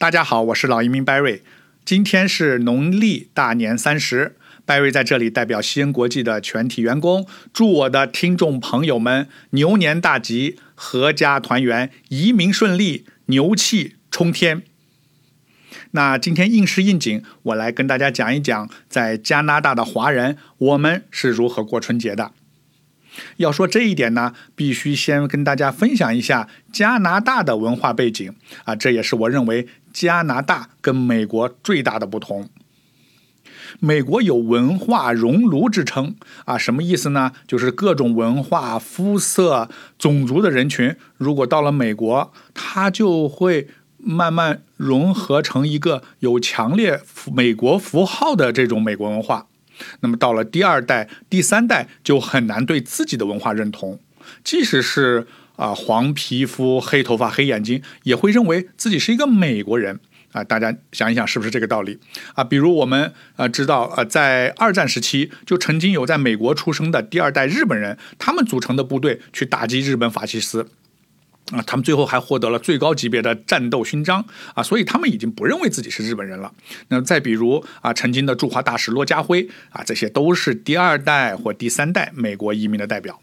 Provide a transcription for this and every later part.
大家好，我是老移民 Barry。今天是农历大年三十，Barry 在这里代表西恩国际的全体员工，祝我的听众朋友们牛年大吉，阖家团圆，移民顺利，牛气冲天。那今天应时应景，我来跟大家讲一讲，在加拿大的华人，我们是如何过春节的。要说这一点呢，必须先跟大家分享一下加拿大的文化背景啊，这也是我认为加拿大跟美国最大的不同。美国有文化熔炉之称啊，什么意思呢？就是各种文化、肤色、种族的人群，如果到了美国，它就会慢慢融合成一个有强烈美国符号的这种美国文化。那么到了第二代、第三代，就很难对自己的文化认同。即使是啊黄皮肤、黑头发、黑眼睛，也会认为自己是一个美国人啊。大家想一想，是不是这个道理啊？比如我们啊知道啊，在二战时期，就曾经有在美国出生的第二代日本人，他们组成的部队去打击日本法西斯。啊，他们最后还获得了最高级别的战斗勋章啊，所以他们已经不认为自己是日本人了。那再比如啊，曾经的驻华大使骆家辉啊，这些都是第二代或第三代美国移民的代表。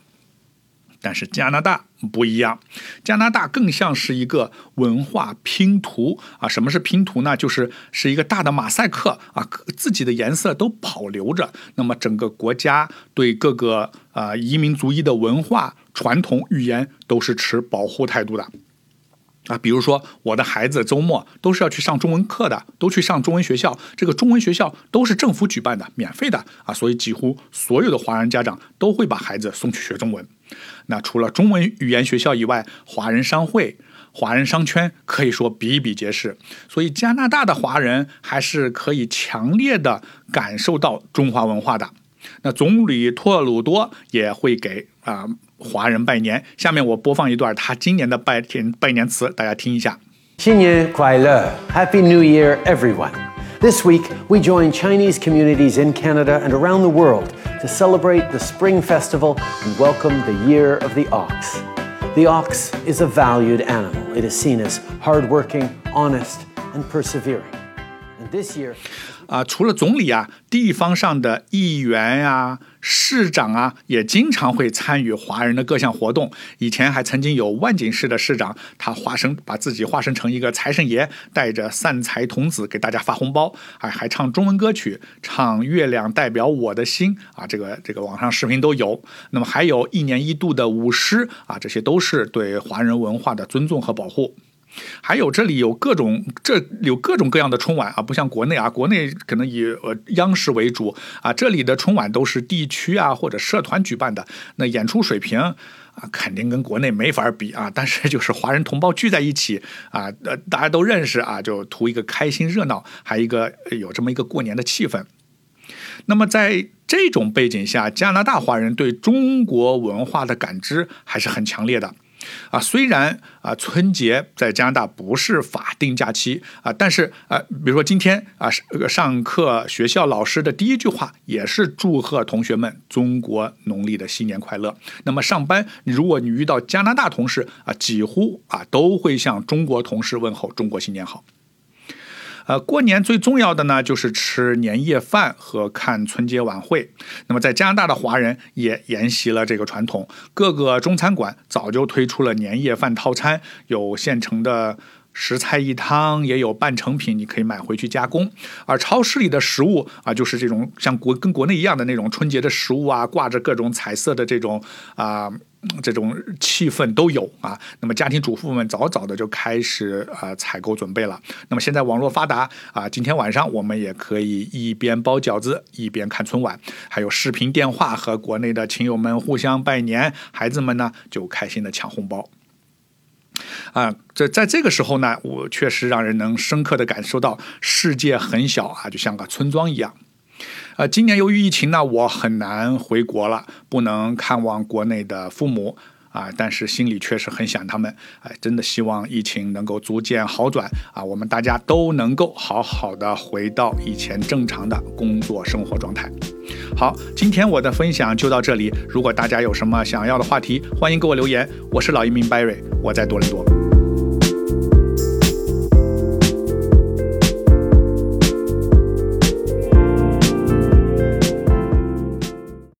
但是加拿大不一样，加拿大更像是一个文化拼图啊。什么是拼图呢？就是是一个大的马赛克啊，自己的颜色都保留着。那么整个国家对各个啊移民族裔的文化。传统语言都是持保护态度的，啊，比如说我的孩子周末都是要去上中文课的，都去上中文学校，这个中文学校都是政府举办的，免费的啊，所以几乎所有的华人家长都会把孩子送去学中文。那除了中文语言学校以外，华人商会、华人商圈可以说比比皆是，所以加拿大的华人还是可以强烈的感受到中华文化的。那总理托鲁多也会给啊。华人拜年，下面我播放一段他今年的拜天拜年词，大家听一下。新年快乐，Happy New Year, everyone! This week, we join Chinese communities in Canada and around the world to celebrate the Spring Festival and welcome the Year of the Ox. The ox is a valued animal. It is seen as hardworking, honest, and persevering. And this year, 啊，除了总理啊，地方上的议员呀、市长啊，也经常会参与华人的各项活动。以前还曾经有万锦市的市长，他化身把自己化身成一个财神爷，带着散财童子给大家发红包，还还唱中文歌曲，唱《月亮代表我的心》啊，这个这个网上视频都有。那么还有一年一度的舞狮啊，这些都是对华人文化的尊重和保护。还有这里有各种，这有各种各样的春晚啊，不像国内啊，国内可能以呃央视为主啊，这里的春晚都是地区啊或者社团举办的，那演出水平啊肯定跟国内没法比啊，但是就是华人同胞聚在一起啊，呃大家都认识啊，就图一个开心热闹，还一个有这么一个过年的气氛。那么在这种背景下，加拿大华人对中国文化的感知还是很强烈的。啊，虽然啊春节在加拿大不是法定假期啊，但是啊，比如说今天啊上课学校老师的第一句话也是祝贺同学们中国农历的新年快乐。那么上班，如果你遇到加拿大同事啊，几乎啊都会向中国同事问候中国新年好。呃，过年最重要的呢，就是吃年夜饭和看春节晚会。那么，在加拿大的华人也沿袭了这个传统，各个中餐馆早就推出了年夜饭套餐，有现成的十菜一汤，也有半成品，你可以买回去加工。而超市里的食物啊，就是这种像国跟国内一样的那种春节的食物啊，挂着各种彩色的这种啊。这种气氛都有啊，那么家庭主妇们早早的就开始啊采购准备了。那么现在网络发达啊，今天晚上我们也可以一边包饺子一边看春晚，还有视频电话和国内的亲友们互相拜年，孩子们呢就开心的抢红包。啊，在在这个时候呢，我确实让人能深刻的感受到世界很小啊，就像个村庄一样。呃，今年由于疫情呢，我很难回国了，不能看望国内的父母啊，但是心里确实很想他们。哎，真的希望疫情能够逐渐好转啊，我们大家都能够好好的回到以前正常的工作生活状态。好，今天我的分享就到这里。如果大家有什么想要的话题，欢迎给我留言。我是老移民 Barry，我在多伦多。